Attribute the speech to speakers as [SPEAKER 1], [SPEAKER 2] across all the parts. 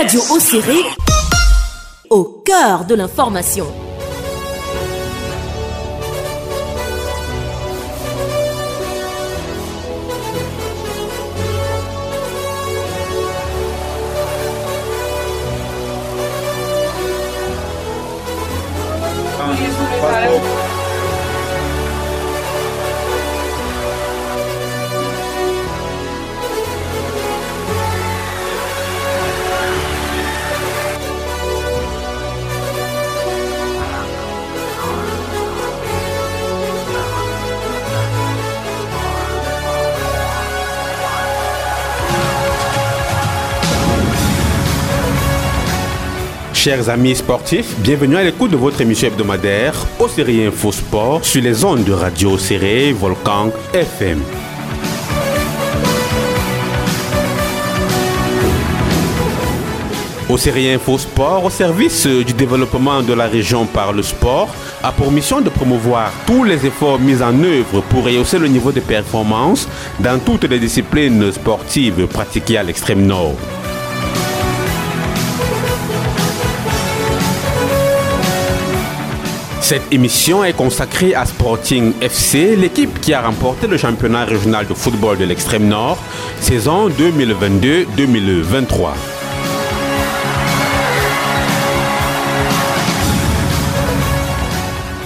[SPEAKER 1] Radio Océré, au cœur de l'information.
[SPEAKER 2] Chers amis sportifs, bienvenue à l'écoute de votre émission hebdomadaire au Série Info Sport sur les ondes de Radio Serré Volcan FM. Au Série Info Sport, au service du développement de la région par le sport, a pour mission de promouvoir tous les efforts mis en œuvre pour rehausser le niveau de performance dans toutes les disciplines sportives pratiquées à l'extrême nord. Cette émission est consacrée à Sporting FC, l'équipe qui a remporté le championnat régional de football de l'extrême nord, saison 2022-2023.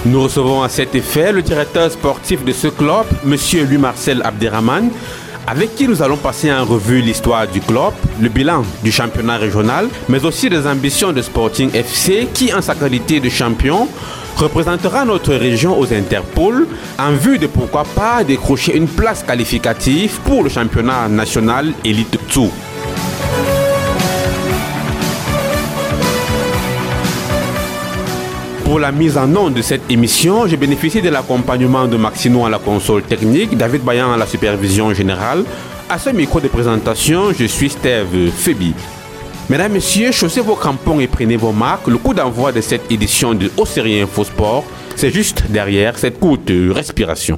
[SPEAKER 2] Nous recevons à cet effet le directeur sportif de ce club, M. Louis-Marcel Abderrahman, avec qui nous allons passer en revue l'histoire du club, le bilan du championnat régional, mais aussi des ambitions de Sporting FC qui, en sa qualité de champion, représentera notre région aux Interpol en vue de pourquoi pas décrocher une place qualificative pour le championnat national Elite 2. Pour la mise en onde de cette émission, j'ai bénéficié de l'accompagnement de Maxino à la console technique, David Bayan à la supervision générale. À ce micro de présentation, je suis Steve Febi. Mesdames, Messieurs, chaussez vos crampons et prenez vos marques. Le coup d'envoi de cette édition de Océrie Info Sport, c'est juste derrière cette courte respiration.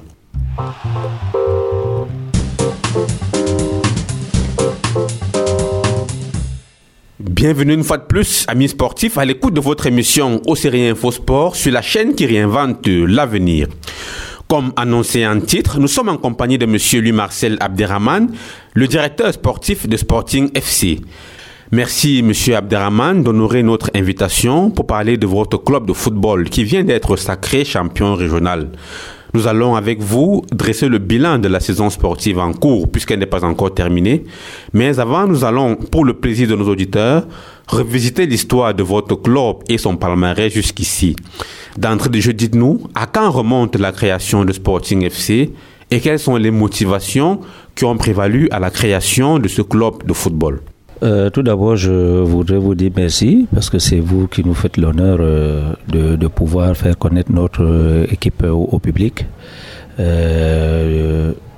[SPEAKER 2] Bienvenue une fois de plus, amis sportifs, à l'écoute de votre émission Océrie Info Sport sur la chaîne qui réinvente l'avenir. Comme annoncé en titre, nous sommes en compagnie de Monsieur Louis-Marcel Abderrahman, le directeur sportif de Sporting FC. Merci, Monsieur Abderrahman, d'honorer notre invitation pour parler de votre club de football qui vient d'être sacré champion régional. Nous allons avec vous dresser le bilan de la saison sportive en cours puisqu'elle n'est pas encore terminée. Mais avant, nous allons, pour le plaisir de nos auditeurs, revisiter l'histoire de votre club et son palmarès jusqu'ici. D'entrée de jeu, dites-nous, à quand remonte la création de Sporting FC et quelles sont les motivations qui ont prévalu à la création de ce club de football?
[SPEAKER 3] Euh, tout d'abord, je voudrais vous dire merci parce que c'est vous qui nous faites l'honneur euh, de, pouvoir faire connaître notre euh, équipe au, public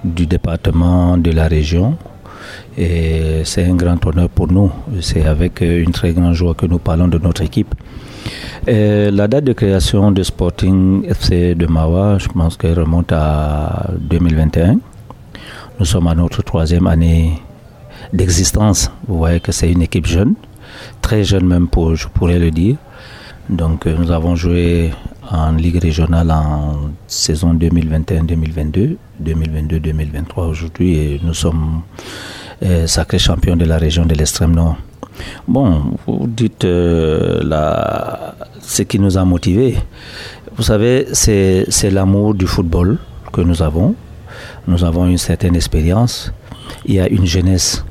[SPEAKER 3] du département, de la région. Et c'est un grand honneur pour nous. C'est avec une très grande joie que nous parlons de notre équipe. La date de création de Sporting FC de Mawa, je pense qu'elle remonte à 2021. Nous sommes à notre troisième année d'existence. Vous voyez que c'est une équipe jeune, très jeune même pour, je pourrais le dire. Donc euh, nous avons joué en Ligue régionale en saison 2021-2022, 2022-2023 aujourd'hui et nous sommes euh, sacrés champions de la région de l'extrême nord. Bon, vous dites euh, la, ce qui nous a motivés. Vous savez, c'est l'amour du football que nous avons. Nous avons une certaine expérience. Il y a une jeunesse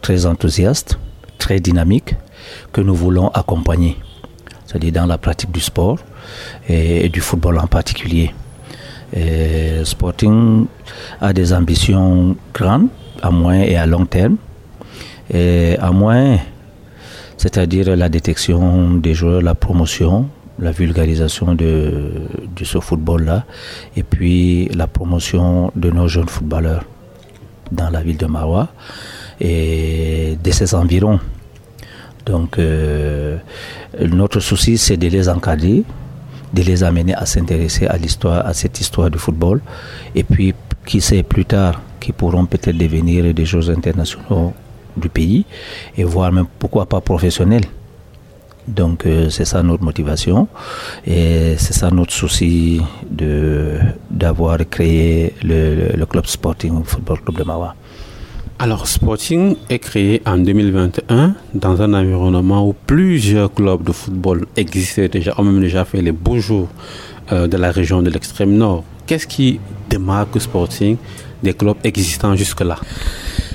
[SPEAKER 3] très enthousiaste, très dynamique, que nous voulons accompagner, c'est-à-dire dans la pratique du sport et, du football en particulier. Sporting a des ambitions grandes, à moyen et à long terme. À moyen, c'est-à-dire la détection des joueurs, la promotion, la vulgarisation de, de ce football-là, et puis la promotion de nos jeunes footballeurs dans la ville de Marois et de ses environs. Donc, euh, notre souci, c'est de les encadrer, de les amener à s'intéresser à l'histoire, à cette histoire du football, et puis, qui sait plus tard, qui pourront peut-être devenir des joueurs internationaux du pays et voire même pourquoi pas professionnel. Donc euh, c'est ça notre motivation et c'est ça notre souci d'avoir créé le, le, club Sporting Football Club de Mawa.
[SPEAKER 4] Alors Sporting est créé en 2021 dans un environnement où plusieurs clubs de football existaient déjà, ont même déjà fait les beaux jours euh, de la région de l'extrême nord. Qu'est-ce qui démarque Sporting des clubs existants jusque-là?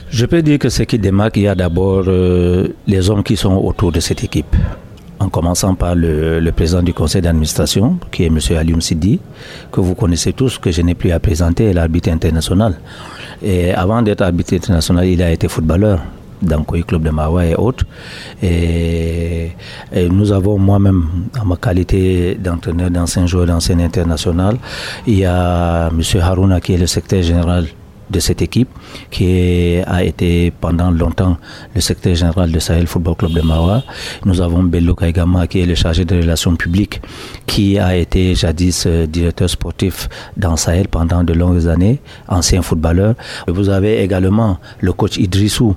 [SPEAKER 3] Je peux dire que ce qui démarque, il y a d'abord euh, les hommes qui sont autour de cette équipe en commençant par le, président du conseil d'administration, qui est M. Alioum Sidi, que vous connaissez tous, que je n'ai plus à présenter, l'arbitre international. Avant d'être arbitre international, il a été footballeur dans le Club de Mawa et autres. Nous avons moi-même, en ma qualité d'entraîneur, d'ancien joueur, d'ancien international, il y a M. Haruna qui est le secrétaire général de cette équipe qui a été pendant longtemps le secrétaire général de Sahel Football Club de Mawa. Nous avons Bello Kaigama qui est le chargé des relations publiques qui a été jadis euh, directeur sportif dans Sahel pendant de longues années, ancien footballeur. Vous avez également le coach Idrissou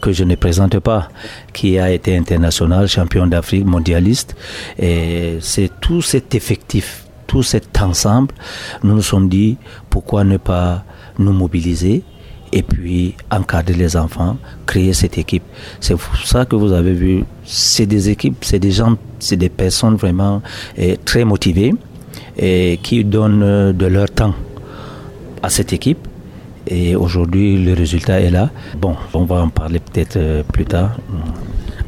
[SPEAKER 3] que je ne présente pas, qui a été international, champion d'Afrique, mondialiste. Et c'est tout cet effectif, tout cet ensemble, nous nous sommes dit pourquoi ne pas nous mobiliser et puis encadrer les enfants, créer cette équipe. C'est ça que vous avez vu, c'est des équipes, c'est des gens, c'est des personnes vraiment eh, très motivées et qui donnent euh, de leur temps à cette équipe. Et aujourd'hui, le résultat est là. Bon, on va en parler peut-être euh, plus tard.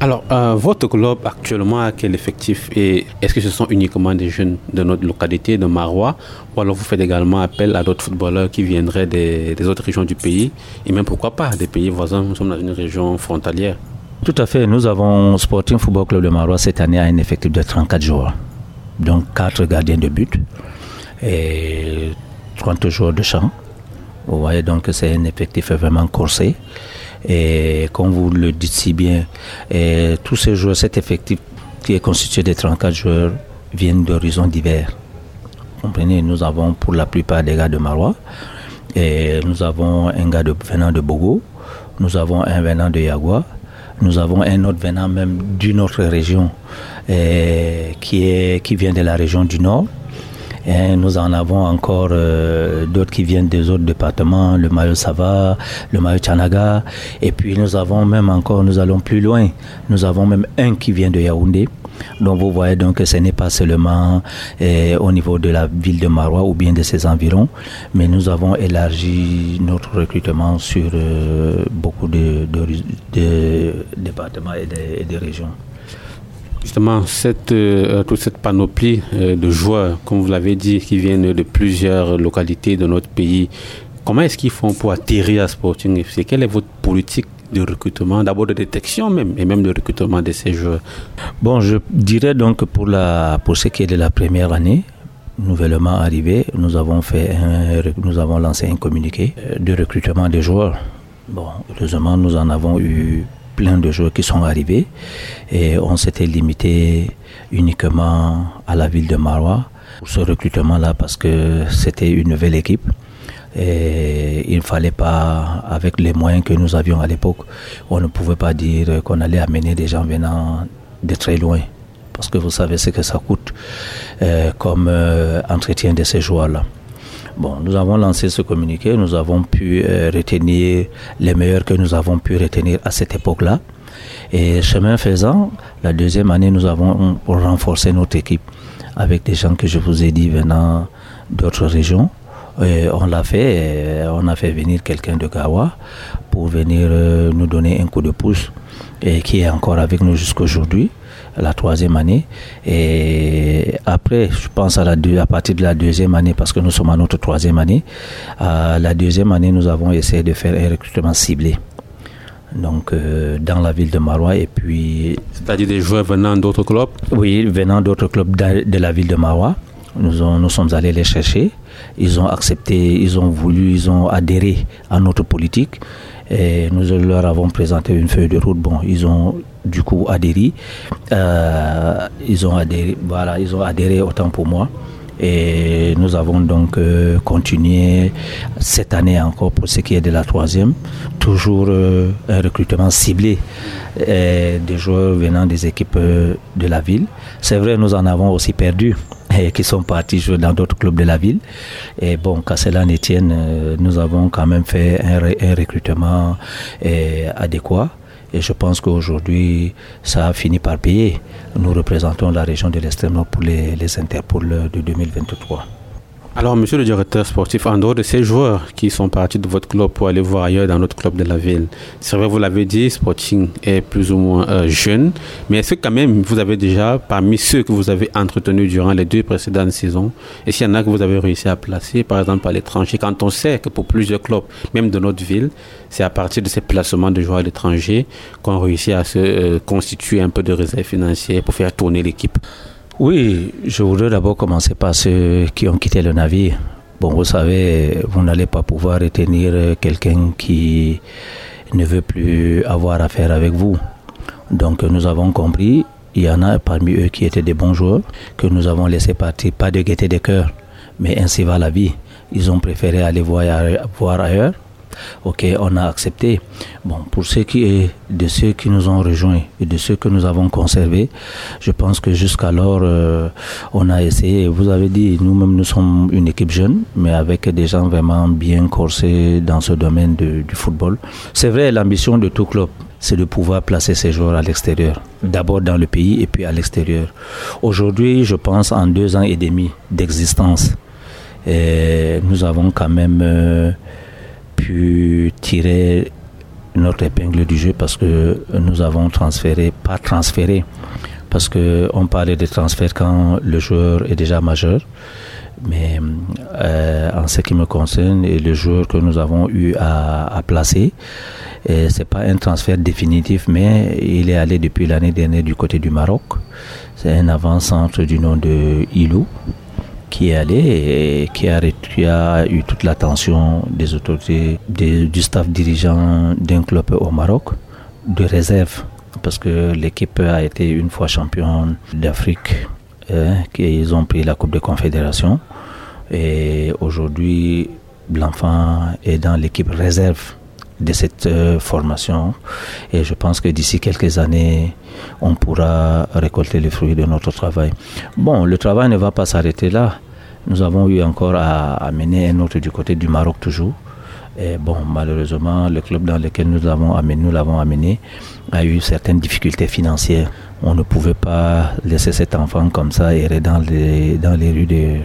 [SPEAKER 4] Alors, euh, votre club actuellement a quel effectif et est-ce que ce sont uniquement des jeunes de notre localité, de Marois, ou alors vous faites également appel à d'autres footballeurs qui viendraient des, autres régions du pays et même pourquoi pas des pays voisins Nous sommes dans une région frontalière.
[SPEAKER 3] Tout à fait. Nous avons Sporting Football Club de Marois cette année a un effectif de 34 joueurs, donc 4 gardiens de but et 30 joueurs de champ. Vous voyez donc que c'est un effectif vraiment corsé. Et comme vous le dites si bien, tous ces joueurs, cet effectif qui est constitué de 34 joueurs, viennent d'horizons divers. Comprenez, nous avons pour la plupart des gars de Marois, nous avons un gars de, venant de Bogo, nous avons un venant de Yagua, nous avons un autre venant même d'une autre région qui vient de la région du Nord. Et nous en avons encore euh, d'autres qui viennent des autres départements, le Mayo Sava, le Mayo Chanaga. Et puis nous avons même encore, nous allons plus loin, nous avons même un qui vient de Yaoundé. Donc vous voyez donc que ce n'est pas seulement euh, au niveau de la ville de Marois ou bien de ses environs, mais nous avons élargi notre recrutement sur euh, beaucoup de, départements et de régions.
[SPEAKER 4] Justement, euh, toute cette panoplie euh, de joueurs, comme vous l'avez dit, qui viennent de plusieurs localités de notre pays, comment est-ce qu'ils font pour atterrir à Sporting FC Quelle est votre politique de recrutement, d'abord de détection même, et même de recrutement de ces joueurs?
[SPEAKER 3] Bon, je dirais donc pour, pour ce qui est de la première année, nouvellement arrivé, nous avons, fait nous avons lancé un communiqué de recrutement des joueurs. Bon, heureusement, nous en avons eu plein de joueurs qui sont arrivés. Et on s'était limité uniquement à la ville de Marois. Ce recrutement-là parce que c'était une nouvelle équipe. Et il ne fallait pas, avec les moyens que nous avions à l'époque, on ne pouvait pas dire qu'on allait amener des gens venant de très loin. Parce que vous savez ce que ça coûte euh, comme euh, entretien de ces joueurs-là. Bon, nous avons lancé ce communiqué, nous avons pu euh, retenir les meilleurs que nous avons pu retenir à cette époque-là. Et chemin faisant, la deuxième année, nous avons renforcé notre équipe avec des gens que je vous ai dit venant d'autres régions. On l'a fait, on a fait venir quelqu'un de Gawa pour venir euh, nous donner un coup de pouce et qui est encore avec nous jusqu'aujourd'hui la troisième année. Et après, je pense à, la deux, à partir de la deuxième année, parce que nous sommes à notre troisième année, à la deuxième année, nous avons essayé de faire un recrutement ciblé. Donc, euh, dans la ville de Marois, et puis.
[SPEAKER 4] C'est-à-dire des joueurs venant d'autres clubs?
[SPEAKER 3] Oui, venant d'autres clubs de, la ville de Marois. Nous, nous sommes allés les chercher. Ils ont accepté, ils ont voulu, ils ont adhéré à notre politique. Et nous leur avons présenté une feuille de route. Bon, ils ont du coup. Euh, ils ont adhéré, voilà, ils ont adhéré autant pour moi. Et nous avons donc euh, continué cette année encore pour ce qui est de la troisième, toujours euh, un recrutement ciblé des joueurs venant des équipes de la ville. C'est vrai, nous en avons aussi perdu et qui sont partis jouer dans d'autres clubs de la ville. Et bon, qu'à cela ne tienne, nous avons quand même fait un recrutement adéquat. Et je pense qu'aujourd'hui, ça a fini par payer. Nous représentons la région de l'extrême nord pour les, les de 2023.
[SPEAKER 4] Alors, monsieur le directeur sportif, en dehors de ces joueurs qui sont partis de votre club pour aller voir ailleurs dans notre club de la ville, c'est vrai, vous l'avez dit, Sporting est plus ou moins euh, jeune, mais est-ce que quand même vous avez déjà, parmi ceux que vous avez entretenus durant les deux précédentes saisons, est-ce qu'il y en a que vous avez réussi à placer, par exemple, à l'étranger, quand on sait que pour plusieurs clubs, même de notre ville, c'est à partir de ces placements de joueurs à l'étranger qu'on réussit à se euh, constituer un peu de réserve financière pour faire tourner l'équipe?
[SPEAKER 3] Oui, je voudrais d'abord commencer par ceux qui ont quitté le navire. Bon, vous savez, vous n'allez pas pouvoir retenir quelqu'un qui ne veut plus avoir affaire avec vous. Donc nous avons compris, il y en a parmi eux qui étaient des bons joueurs, que nous avons laissé partir, pas de gaieté de cœur, mais ainsi va la vie. Ils ont préféré aller voir, ailleurs Ok, on a accepté. Bon, pour ce qui de ceux qui nous ont rejoints et de ceux que nous avons conservés, je pense que jusqu'alors, euh, on a essayé. Vous avez dit, nous-mêmes, nous sommes une équipe jeune, mais avec des gens vraiment bien corsés dans ce domaine du football. C'est vrai, l'ambition de tout club, c'est de pouvoir placer ces joueurs à l'extérieur. D'abord dans le pays et puis à l'extérieur. Aujourd'hui, je pense en deux ans et demi d'existence, nous avons quand même euh, pu tirer notre épingle du jeu parce que nous avons transféré, pas transféré, parce qu'on parlait de transfert quand le joueur est déjà majeur. Mais euh, en ce qui me concerne, et le joueur que nous avons eu à, placer, c'est pas un transfert définitif, mais il est allé depuis l'année dernière du côté du Maroc. C'est un avant-centre du nom de Ilou, qui est allé et qui a, eu toute l'attention des autorités, du staff dirigeant d'un club au Maroc, de réserve, parce que l'équipe a été une fois championne d'Afrique, hein, ils ont pris la Coupe de Confédération, et aujourd'hui, l'enfant est dans l'équipe réserve de cette euh, formation et je pense que d'ici quelques années on pourra récolter les fruits de notre travail. Bon, le travail ne va pas s'arrêter là. Nous avons eu encore à, mener un autre du côté du Maroc toujours. Et bon, malheureusement, le club dans lequel nous l'avons amené, nous l'avons amené, a eu certaines difficultés financières. On ne pouvait pas laisser cet enfant comme ça errer dans les, dans les rues de,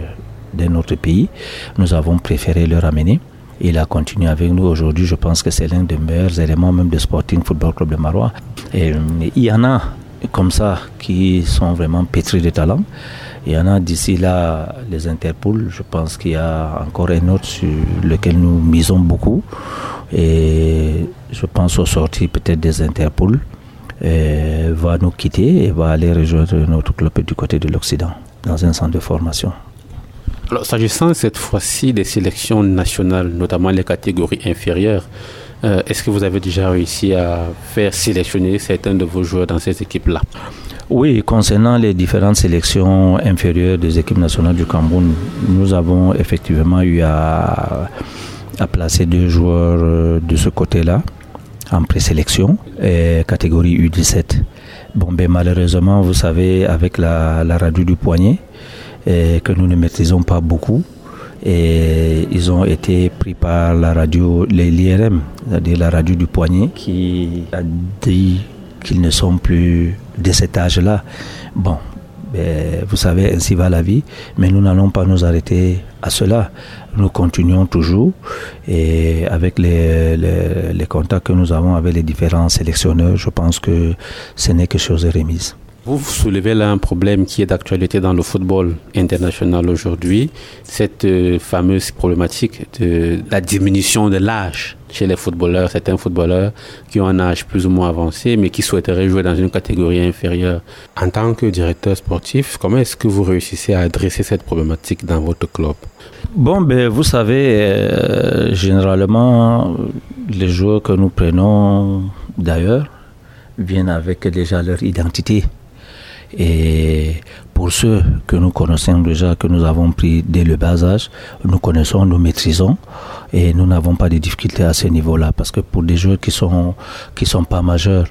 [SPEAKER 3] de notre pays. Nous avons préféré le ramener. Il a continué avec nous aujourd'hui. Je pense que c'est l'un des meilleurs éléments même de Sporting Football Club de Marois. Et il y en a comme ça qui sont vraiment pétris de talent. Il y en a d'ici là, les Interpol. Je pense qu'il y a encore un autre sur lequel nous misons beaucoup. Et je pense au sorti peut-être des Interpol. va nous quitter et va aller rejoindre notre club du côté de l'Occident, dans un centre de formation.
[SPEAKER 4] Alors, s'agissant cette fois-ci des sélections nationales, notamment les catégories inférieures, euh, est-ce que vous avez déjà réussi à faire sélectionner certains de vos joueurs dans ces équipes-là?
[SPEAKER 3] Oui, concernant les différentes sélections inférieures des équipes nationales du Cameroun, nous avons effectivement eu à, placer deux joueurs euh, de ce côté-là en présélection, catégorie U17. Bon, ben, malheureusement, vous savez, avec la, la radio du poignet, que nous ne maîtrisons pas beaucoup. Et ils ont été pris par la radio, l'IRM, c'est-à-dire la radio du poignet, qui a dit qu'ils ne sont plus de cet âge-là. Bon, ben, vous savez, ainsi va la vie, mais nous n'allons pas nous arrêter à cela. Nous continuons toujours et avec les, les, les contacts que nous avons avec les différents sélectionneurs, je pense que ce n'est que chose remise.
[SPEAKER 4] Vous soulevez là un problème qui est d'actualité dans le football international aujourd'hui, cette euh, fameuse problématique de la diminution de l'âge chez les footballeurs, certains footballeurs qui ont un âge plus ou moins avancé, mais qui souhaiteraient jouer dans une catégorie inférieure. En tant que directeur sportif, comment est-ce que vous réussissez à adresser cette problématique dans votre club?
[SPEAKER 3] Bon, ben, vous savez, euh, généralement, les joueurs que nous prenons d'ailleurs viennent avec déjà leur identité. Et pour ceux que nous connaissons déjà, que nous avons pris dès le bas âge, nous connaissons, nous maîtrisons et nous n'avons pas de difficultés à ce niveau-là parce que pour des joueurs qui sont qui sont pas majeurs,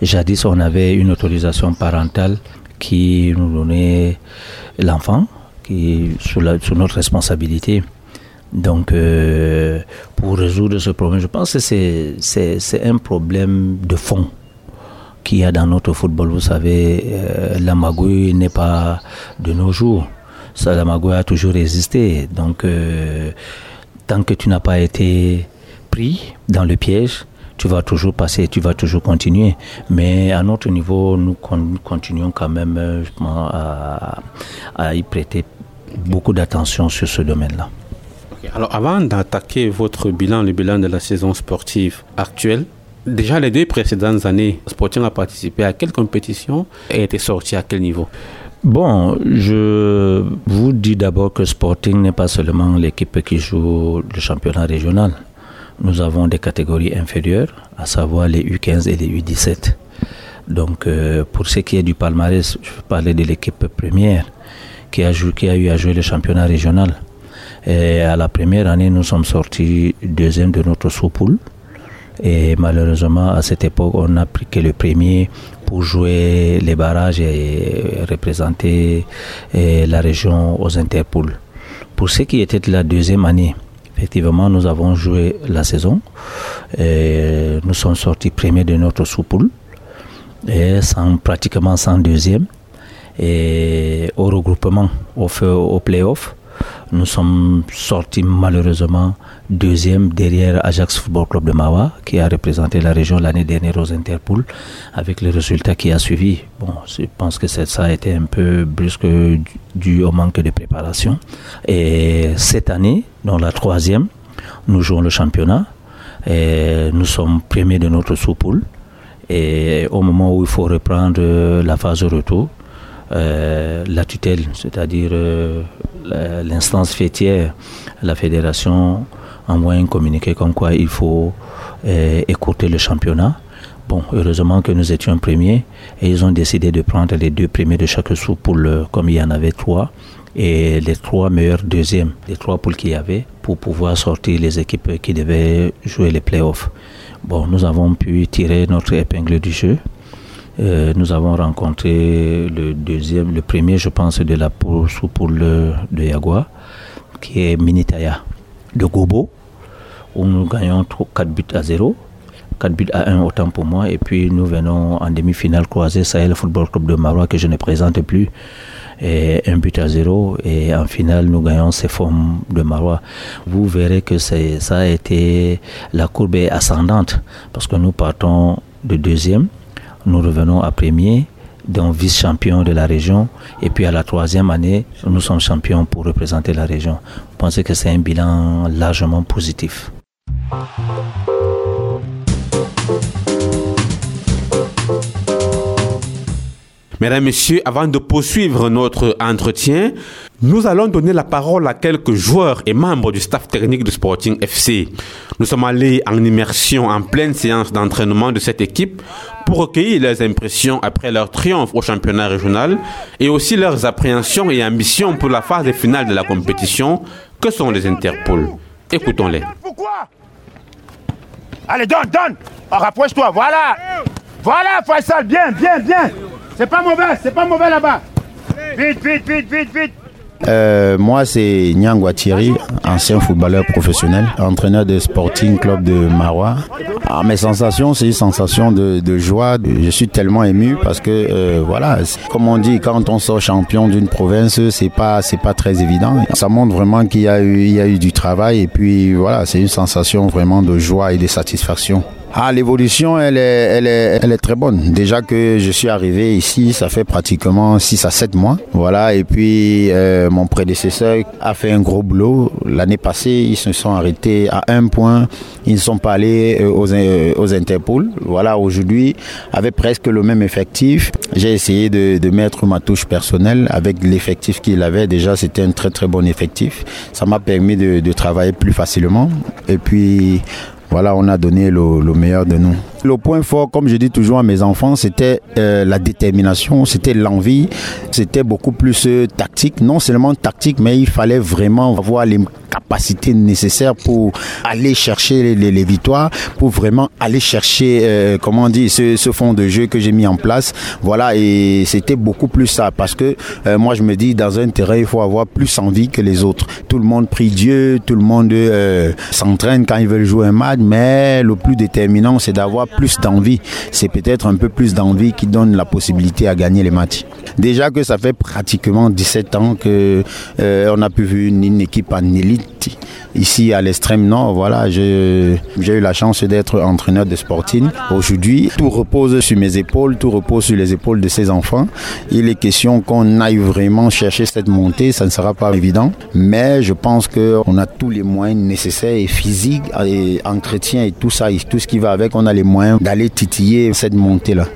[SPEAKER 3] jadis on avait une autorisation parentale qui nous donnait l'enfant qui sous, sous notre responsabilité. Donc, euh, pour résoudre ce problème, je pense que c'est un problème de fond qu'il y a dans notre football. Vous savez, euh, la magouille n'est pas de nos jours. Ça, la magouille a toujours existé. Donc, euh, tant que tu n'as pas été pris dans le piège, tu vas toujours passer, tu vas toujours continuer. Mais à notre niveau, nous continuons quand même euh, à y prêter beaucoup d'attention sur ce domaine-là.
[SPEAKER 4] Alors avant d'attaquer votre bilan, le bilan de la saison sportive actuelle, déjà les deux précédentes années, Sporting a participé à quelle compétition et était sorti à quel niveau?
[SPEAKER 3] Bon, je vous dis d'abord que Sporting n'est pas seulement l'équipe qui joue le championnat régional. Nous avons des catégories inférieures, à savoir les U15 et les U17. Donc, euh, pour ce qui est du palmarès, je vais parler de l'équipe première qui a, a eu à jouer le championnat régional. Et à la première année, nous sommes sortis deuxième de notre sous-poule. Et malheureusement, à cette époque, on n'a pris que le premier pour jouer les barrages et représenter la région aux interpools. Pour ce qui était de la deuxième année, effectivement, nous avons joué la saison. Nous sommes sortis premiers de notre sous-poule, et sans, pratiquement sans deuxième. Et au regroupement, au, au play-off, nous sommes sortis malheureusement deuxième derrière Ajax Football Club de Mawa, qui a représenté la région l'année dernière aux Interpools, avec le résultat qui a suivi. Bon, je pense que ça a été un peu brusque dû au manque de préparation. Et cette année, dans la troisième, nous jouons le championnat. Et nous sommes premiers de notre sous-poule. Et au moment où il faut reprendre la phase de retour, euh, la tutelle, c'est-à-dire euh, l'instance fêtière, la fédération envoie un communiqué comme quoi il faut euh, écouter le championnat. Bon, heureusement que nous étions premiers et ils ont décidé de prendre les deux premiers de chaque sous poule, comme il y en avait trois, et les trois meilleurs deuxièmes les trois poules qu'il y avait pour pouvoir sortir les équipes qui devaient jouer les playoffs. Bon, nous avons pu tirer notre épingle du jeu euh, nous avons rencontré le deuxième, le premier, je pense, de la poule sous poule de Yagua, qui est Minitaya de Gobo, où nous gagnons 4 buts à 0. 4 buts à 1 autant pour moi. Et puis nous venons en demi-finale croisée Sahel Football Club de Marois que je ne présente plus. Et un but à 0. Et en finale, nous gagnons ces formes de Marois. Vous verrez que ça a été, la courbe est ascendante parce que nous partons de deuxième nous revenons à premier, donc vice-champion de la région. Et puis à la troisième année, nous sommes champions pour représenter la région. Je pense que c'est un bilan largement positif?
[SPEAKER 4] Mesdames, Messieurs, avant de poursuivre notre entretien, nous allons donner la parole à quelques joueurs et membres du staff technique de Sporting FC. Nous sommes allés en immersion en pleine séance d'entraînement de cette équipe pour recueillir leurs impressions après leur triomphe au championnat régional et aussi leurs appréhensions et ambitions pour la phase finale de la compétition que sont les Interpol? Écoutons-les. Pourquoi?
[SPEAKER 5] Allez, donne, donne oh, Rapproche-toi, voilà Voilà, Faisal, bien, bien, bien c'est pas mauvais, c'est pas mauvais là-bas. Vite, vite, vite, vite, vite.
[SPEAKER 6] Euh, moi, c'est Nyangwa Thierry, ancien footballeur professionnel, entraîneur de Sporting Club de Marois. Ah, mes sensations, c'est une sensation de, joie. Je suis tellement ému parce que, euh, voilà, comme on dit, quand on sort champion d'une province, c'est pas, pas très évident. Ça montre vraiment qu'il y a eu, y a eu du travail et puis voilà, c'est une sensation vraiment de joie et de satisfaction. Ah, l'évolution, elle est, très bonne. Déjà que je suis arrivé ici, ça fait pratiquement 6 à 7 mois. Voilà, et puis euh, mon prédécesseur a fait un gros boulot. L'année passée, ils se sont arrêtés à un point. Ils ne sont pas allés euh, aux, euh, aux Interpol. Voilà, aujourd'hui, avec presque le même effectif, j'ai essayé de, de, mettre ma touche personnelle avec l'effectif qu'il avait. Déjà, c'était un très très bon effectif. Ça m'a permis de, de travailler plus facilement. Et puis, voilà, on a donné le, meilleur de nous. Le point fort, comme je dis toujours à mes enfants, c'était euh, la détermination, c'était l'envie, c'était beaucoup plus euh, tactique. Non seulement tactique, mais il fallait vraiment avoir les capacités nécessaires pour aller chercher les, victoires, pour vraiment aller chercher, euh, comment on dit, ce, ce, fond de jeu que j'ai mis en place. Voilà, et c'était beaucoup plus ça, parce que moi je me dis, dans un terrain, il faut avoir plus envie que les autres. Tout le monde prie Dieu, tout le monde s'entraîne quand ils veulent jouer un match, mais le plus déterminant, c'est d'avoir plus d'envie. C'est peut-être un peu plus d'envie qui donne la possibilité à gagner les matchs. Déjà que ça fait pratiquement 17 ans que on a pu une équipe en élite ici à l'extrême nord. Voilà, j'ai eu la chance d'être entraîneur de Sporting. Aujourd'hui, tout repose sur mes épaules, tout repose sur les épaules de ces enfants. Il est question qu'on aille vraiment chercher cette montée, ça ne sera pas évident, mais je pense qu'on a tous les moyens nécessaires et physiques, et entretien et tout ça, et tout ce qui va avec, on a les moyens d'aller titiller cette montée-là.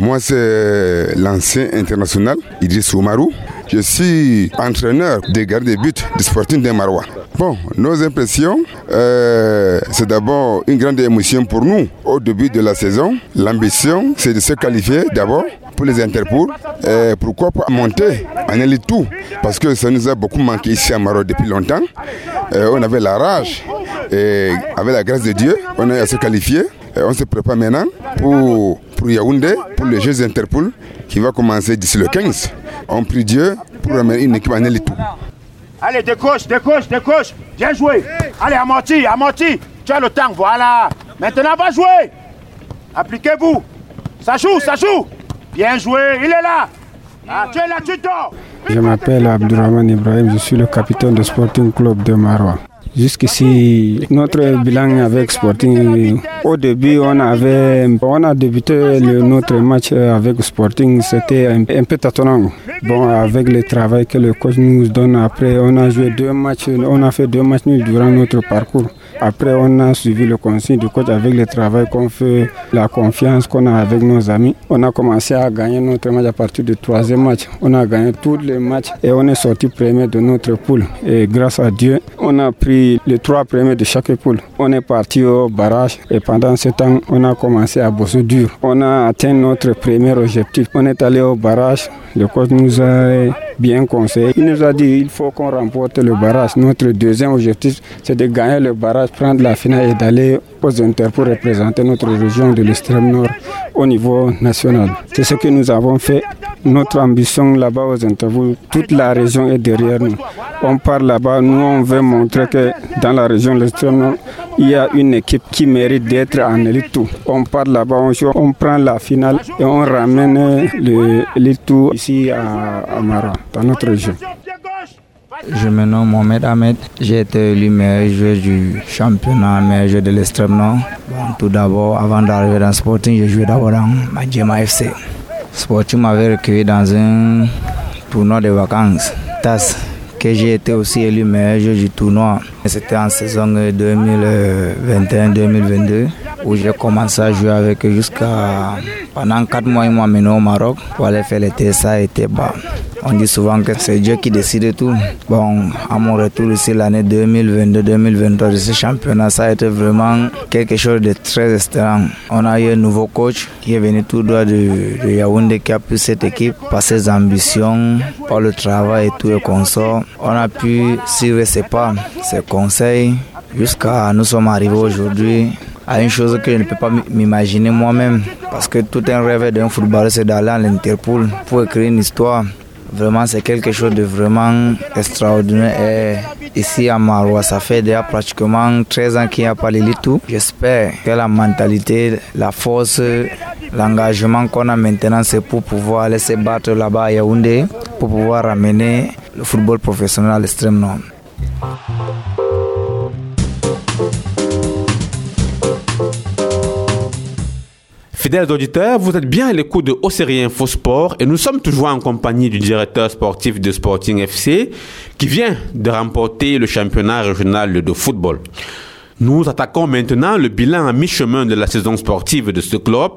[SPEAKER 7] Moi, c'est l'ancien international Idriss Soumarou. Je suis entraîneur des gardes de but du Sporting de Marois. Bon, nos impressions, euh, c'est d'abord une grande émotion pour nous au début de la saison. L'ambition, c'est de se qualifier d'abord pour les Interpools. Et pourquoi pas monter en élite tout Parce que ça nous a beaucoup manqué ici à Maroc depuis longtemps. Euh, on avait la rage. Et avec la grâce de Dieu, on a se qualifier. Et on se prépare maintenant pour, pour Yaoundé, pour les Jeux Interpol qui va commencer d'ici le 15. On prie Dieu pour ramener une équipe en élite tout.
[SPEAKER 5] Allez, décoche, décoche, décoche. Bien joué. Allez, amorti, amorti. Tu as le temps, voilà. Maintenant, va jouer. Appliquez-vous. Ça joue, ça joue. Bien joué, il est là. Ah, tu es là, tu dors.
[SPEAKER 8] Je m'appelle Abdurrahman Ibrahim, je suis le capitaine du Sporting Club de Marois. Jusqu'ici, notre bilan avec Sporting, au début, on avait, on a débuté notre match avec Sporting, c'était un, peu tâtonnant. Avec le travail que le coach nous donne après, on a joué deux matchs, on a fait deux matchs nuls durant notre parcours. Après, on a suivi le conseil du coach avec le travail qu'on fait, la confiance qu'on a avec nos amis. On a commencé à gagner notre match à partir du troisième match. On a gagné tous les matchs et on est sorti premier de notre poule. Et grâce à Dieu, on a pris les trois premiers de chaque poule. On est parti au barrage et pendant ce temps, on a commencé à bosser dur. On a atteint notre premier objectif. On est allé au barrage. Le coach nous a bien conseillé. Il nous a dit il faut qu'on remporte le barrage. Notre deuxième objectif, c'est de gagner le barrage, prendre la finale et d'aller aux Inter pour représenter notre région de l'extrême nord au niveau national. C'est ce que nous avons fait. Notre ambition là-bas aux interviews, toute la région est derrière nous. On part là-bas, nous on veut montrer que dans la région de l'extrême nord, il y a une équipe qui mérite d'être en tout. On part là-bas, on, joue, on prend la finale et on ramène l'élite tout ici à, à Mara, dans notre région.
[SPEAKER 9] Je me nomme Mohamed Ahmed. J'ai été élu meilleur joueur du championnat, meilleur joueur de l'extrême nord. Bon, tout d'abord, avant d'arriver dans Sporting, j'ai joué d'abord dans Madjema FC. Sporting m'avait recueilli dans un tournoi de vacances, que j'ai été aussi élu meilleur du tournoi. C'était en saison 2021-2022 où j'ai commencé à jouer avec eux jusqu'à pendant 4 mois, ils m'ont amené au Maroc pour aller faire les tests. Ça a été bas. On dit souvent que c'est Dieu qui décide tout. Bon, à mon retour ici, l'année 2022-2023 de ce championnat, ça a été vraiment quelque chose de très extra. On a eu un nouveau coach qui est venu tout droit de, de Yaoundé, qui a pu cette équipe par ses ambitions, par le travail et tout et consort. On a pu suivre ses pas, ses conseils, jusqu'à nous sommes arrivés aujourd'hui à une chose que je ne peux pas m'imaginer moi-même. Parce que tout un rêve d'un footballeur, c'est d'aller à l'Interpol pour écrire une histoire. Vraiment, c'est quelque chose de vraiment extraordinaire. Et ici à Marois, ça fait déjà pratiquement 13 ans qu'il n'y a pas l'élite tout. J'espère que la mentalité, la force, l'engagement qu'on a maintenant, c'est pour pouvoir aller se battre là-bas à Yaoundé, pour pouvoir ramener le football professionnel à l'extrême nord.
[SPEAKER 4] Fidèles auditeurs, vous êtes bien à l'écoute de Océrie Info Sport et nous sommes toujours en compagnie du directeur sportif de Sporting FC qui vient de remporter le championnat régional de football. Nous attaquons maintenant le bilan à mi-chemin de la saison sportive de ce club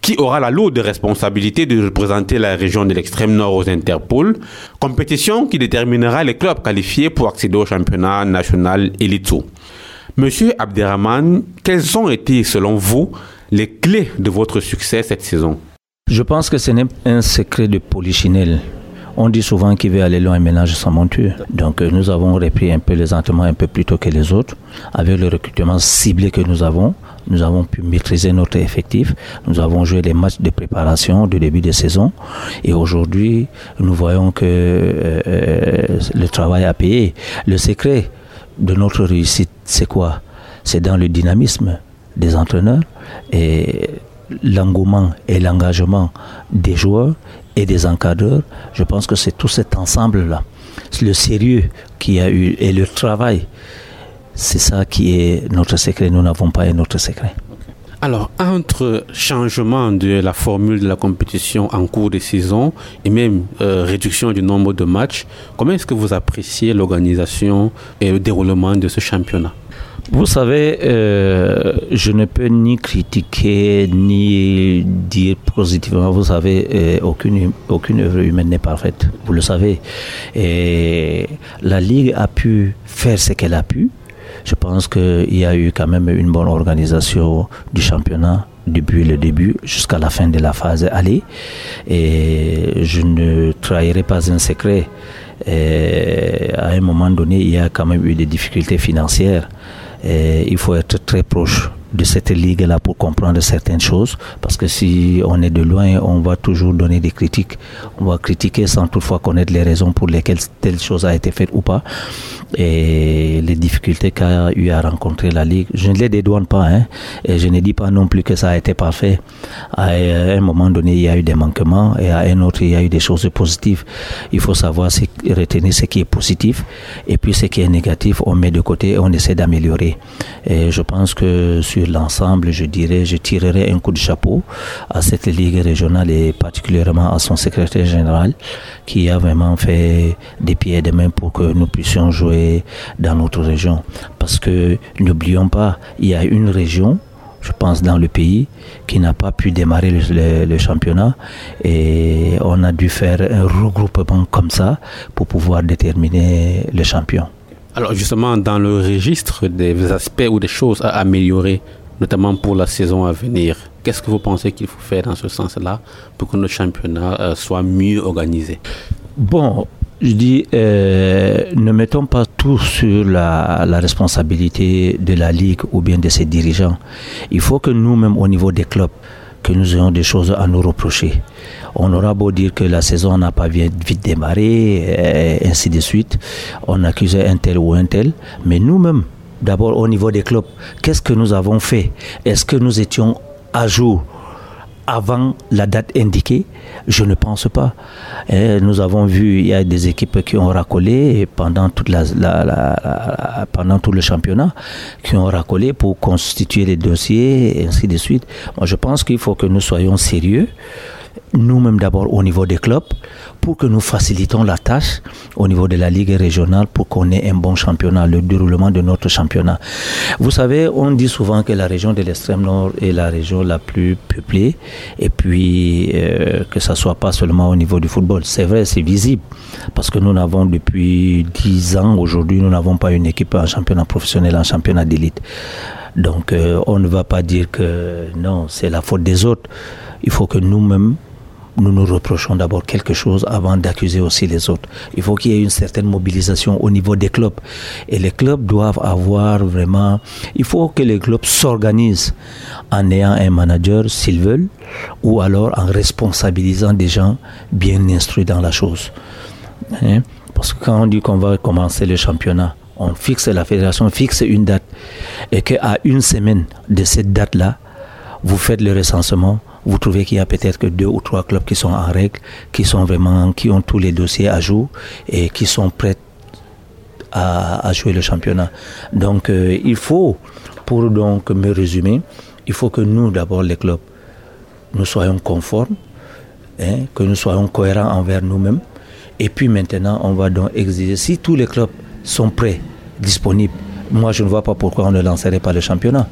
[SPEAKER 4] qui aura la lourde responsabilité de représenter la région de l'extrême nord aux Interpol, compétition qui déterminera les clubs qualifiés pour accéder au championnat national Elite. Monsieur Abderrahman, quelles ont été, selon vous, les clés de votre succès cette saison?
[SPEAKER 3] Je pense que ce n'est un secret de polichinelle. On dit souvent qu'il veut aller loin et ménage sans monture. Donc euh, nous avons repris un peu les entraînements un peu plus tôt que les autres. Avec le recrutement ciblé que nous avons, nous avons pu maîtriser notre effectif. Nous avons joué les matchs de préparation du début de saison. Et aujourd'hui, nous voyons que euh, euh, le travail a payé. Le secret de notre réussite, c'est quoi? C'est dans le dynamisme des entraîneurs et l'engouement et l'engagement des joueurs et des encadreurs. Je pense que c'est tout cet ensemble-là. Le sérieux qu'il y a eu et le travail, c'est ça qui est notre secret. Nous n'avons pas un autre secret.
[SPEAKER 4] Alors, entre changement de la formule de la compétition en cours de saison et même euh, réduction du nombre de matchs, comment est-ce que vous appréciez l'organisation et le déroulement de ce championnat?
[SPEAKER 3] Vous savez, euh, je ne peux ni critiquer ni dire positivement. Vous savez, euh, aucune, aucune œuvre humaine n'est parfaite. Vous le savez. Et la Ligue a pu faire ce qu'elle a pu. Je pense qu'il y a eu quand même une bonne organisation du championnat depuis le début jusqu'à la fin de la phase aller. Et je ne trahirai pas un secret. Et à un moment donné, il y a quand même eu des difficultés financières. Il faut être très proche de cette ligue-là pour comprendre certaines choses. Parce que si on est de loin, on va toujours donner des critiques. On va critiquer sans toutefois connaître les raisons pour lesquelles telle chose a été faite ou pas. Et les difficultés qu'a eu à rencontrer la Ligue, je ne les dédouane pas. Hein, et je ne dis pas non plus que ça a été parfait. À un moment donné, il y a eu des manquements et à un autre, il y a eu des choses positives. Il faut savoir retenir ce qui est positif et puis ce qui est négatif, on met de côté et on essaie d'améliorer. Je pense que sur l'ensemble, je dirais, je tirerai un coup de chapeau à cette ligue régionale et particulièrement à son secrétaire général qui a vraiment fait des pieds et des mains pour que nous puissions jouer dans notre région. Parce que n'oublions pas, il y a une région je pense, dans le pays, qui n'a pas pu démarrer le, championnat. Et on a dû faire un regroupement comme ça pour pouvoir déterminer le champion.
[SPEAKER 4] Alors justement, dans le registre des aspects ou des choses à améliorer, notamment pour la saison à venir, qu'est-ce que vous pensez qu'il faut faire dans ce sens-là pour que notre championnat euh, soit mieux organisé
[SPEAKER 3] Bon, je dis, euh, ne mettons pas tout sur la, la, responsabilité de la Ligue ou bien de ses dirigeants. Il faut que nous-mêmes, au niveau des clubs, que nous ayons des choses à nous reprocher. On aura beau dire que la saison n'a pas vite démarré, ainsi de suite. On accusait un tel ou un tel. Mais nous-mêmes, d'abord au niveau des clubs, qu'est-ce que nous avons fait? Est-ce que nous étions à jour avant la date indiquée? Je ne pense pas. nous avons vu, il y a des équipes qui ont racolé pendant, pendant tout le championnat, qui ont racolé pour constituer les dossiers, et ainsi de suite. Moi, je pense qu'il faut que nous soyons sérieux nous-mêmes d'abord au niveau des clubs, pour que nous facilitons la tâche au niveau de la Ligue régionale pour qu'on ait un bon championnat, le déroulement de notre championnat. Vous savez, on dit souvent que la région de l'extrême nord est la région la plus peuplée et puis euh, que ça soit pas seulement au niveau du football. C'est vrai, c'est visible parce que nous n'avons depuis 10 ans aujourd'hui, nous n'avons pas une équipe en championnat professionnel, en championnat d'élite. Donc euh, on ne va pas dire que non, c'est la faute des autres. Il faut que nous-mêmes nous nous reprochons d'abord quelque chose avant d'accuser aussi les autres. Il faut qu'il y ait une certaine mobilisation au niveau des clubs. Et les clubs doivent avoir vraiment... Il faut que les clubs s'organisent en ayant un manager s'ils veulent, ou alors en responsabilisant des gens bien instruits dans la chose. Hein? Parce que quand on dit qu'on va commencer le championnat, on fixe, la fédération fixe une date, et qu'à une semaine de cette date-là, vous faites le recensement, vous trouvez qu'il y a peut-être que deux ou trois clubs qui sont en règle, qui sont vraiment, qui ont tous les dossiers à jour et qui sont prêts à, jouer le championnat. Donc, euh, il faut, pour donc me résumer, il faut que nous, d'abord, les clubs, nous soyons conformes, hein, que nous soyons cohérents envers nous-mêmes. Et puis maintenant, on va donc exiger, si tous les clubs sont prêts, disponibles, moi je ne vois pas pourquoi on ne lancerait pas le championnat.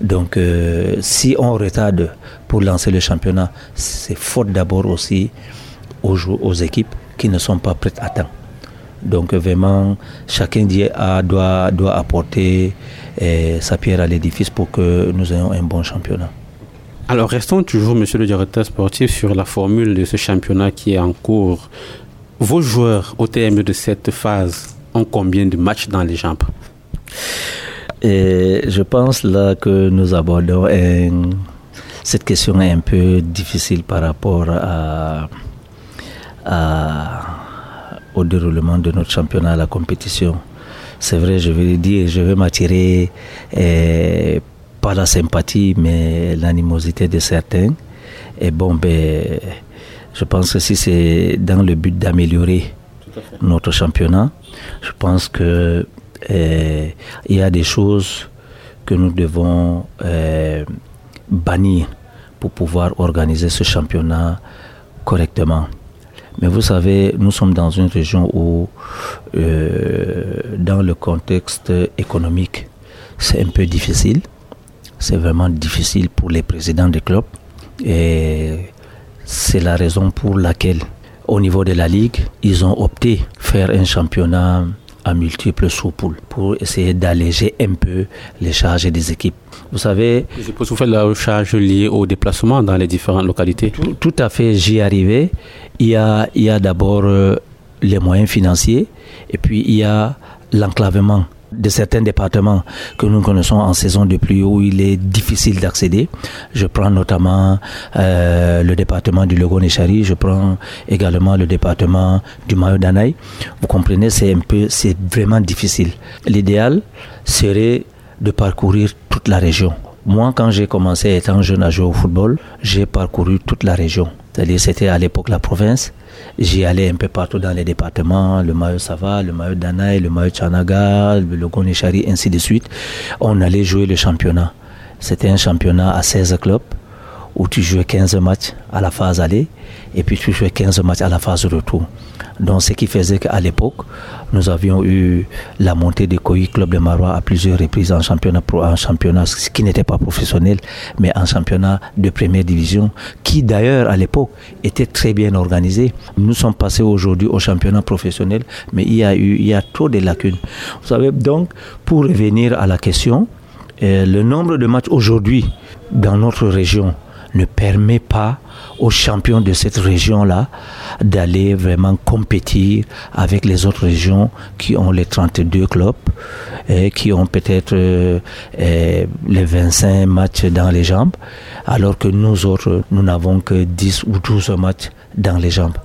[SPEAKER 3] Donc, euh, si on retarde pour lancer le championnat, c'est faute d'abord aussi aux, aux équipes qui ne sont pas prêtes à temps. Donc vraiment, chacun doit, doit apporter eh, sa pierre à l'édifice pour que nous ayons un bon championnat.
[SPEAKER 4] Alors restons toujours, monsieur le directeur sportif, sur la formule de ce championnat qui est en cours. Vos joueurs, au terme de cette phase, ont combien de matchs dans les jambes?
[SPEAKER 3] Et Je pense là que nous abordons cette question est un peu difficile par rapport à, au déroulement de notre championnat à la compétition. C'est vrai, je vais dire, je vais m'attirer eh, pas la sympathie, mais l'animosité de certains. Et bon, ben, je pense que si c'est dans le but d'améliorer notre championnat, je pense que il y a des choses que nous devons eh, bannir pour pouvoir organiser ce championnat correctement. Mais vous savez, nous sommes dans une région où, euh, dans le contexte économique, c'est un peu difficile. C'est vraiment difficile pour les présidents des clubs. Et c'est la raison pour laquelle, au niveau de la Ligue, ils ont opté faire un championnat à multiples sous-poules pour essayer d'alléger un peu les charges des équipes. Vous savez.
[SPEAKER 4] Je suppose vous faites la charge liée au déplacement dans les différentes localités.
[SPEAKER 3] Tout, à fait, j'y arrivais. Il y a, il y a d'abord euh, les moyens financiers et puis il y a l'enclavement de certains départements que nous connaissons en saison de pluie où il est difficile d'accéder. Je prends notamment euh, le département du Logo Nechari, je prends également le département du Mayo Danaï. Vous comprenez, c'est un peu, c'est vraiment difficile. L'idéal serait de parcourir toute la région. Moi, quand j'ai commencé étant jeune à jouer au football, j'ai parcouru toute la région. C'est-à-dire, c'était à l'époque la province. J'y allais un peu partout dans les départements, le Mayo Sava, le Mayo Danaï, le Mayo Chanaga, le Goneshari, ainsi de suite. On allait jouer le championnat. C'était un championnat à 16 clubs où tu jouais 15 matchs à la phase aller et puis tu jouais 15 matchs à la phase retour. Donc ce qui faisait qu'à l'époque, nous avions eu la montée des COI Club de Marois à plusieurs reprises en championnat, en championnat ce qui n'était pas professionnel, mais en championnat de première division, qui d'ailleurs à l'époque était très bien organisé. Nous sommes passés aujourd'hui au championnat professionnel, mais il y a eu il y a trop de lacunes. Vous savez, donc, pour revenir à la question, euh, le nombre de matchs aujourd'hui dans notre région ne permet pas aux champions de cette région-là d'aller vraiment compétir avec les autres régions qui ont les 32 clubs et qui ont peut-être euh, euh, les 25 matchs dans les jambes, alors que nous autres, nous n'avons que 10 ou 12 matchs dans les jambes.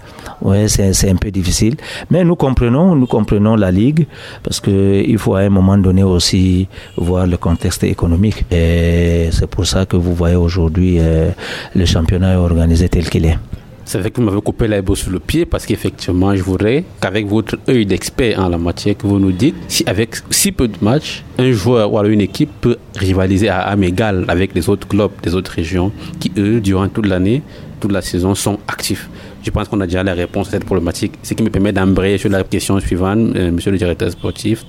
[SPEAKER 3] Ouais, c'est un peu difficile. Mais nous comprenons, nous comprenons la Ligue parce qu'il faut à un moment donné aussi voir le contexte économique. Et c'est pour ça que vous voyez aujourd'hui euh, le championnat organisé tel qu'il est.
[SPEAKER 4] C'est vrai que vous m'avez coupé la sur le pied parce qu'effectivement, je voudrais qu'avec votre œil d'expert en la matière, que vous nous dites si avec si peu de matchs, un joueur ou alors une équipe peut rivaliser à âme égale avec les autres clubs des autres régions qui, eux, durant toute l'année, toute la saison, sont actifs. Je pense qu'on a déjà la réponse à cette problématique, ce qui me permet d'embrayer sur la question suivante, euh, monsieur le directeur sportif.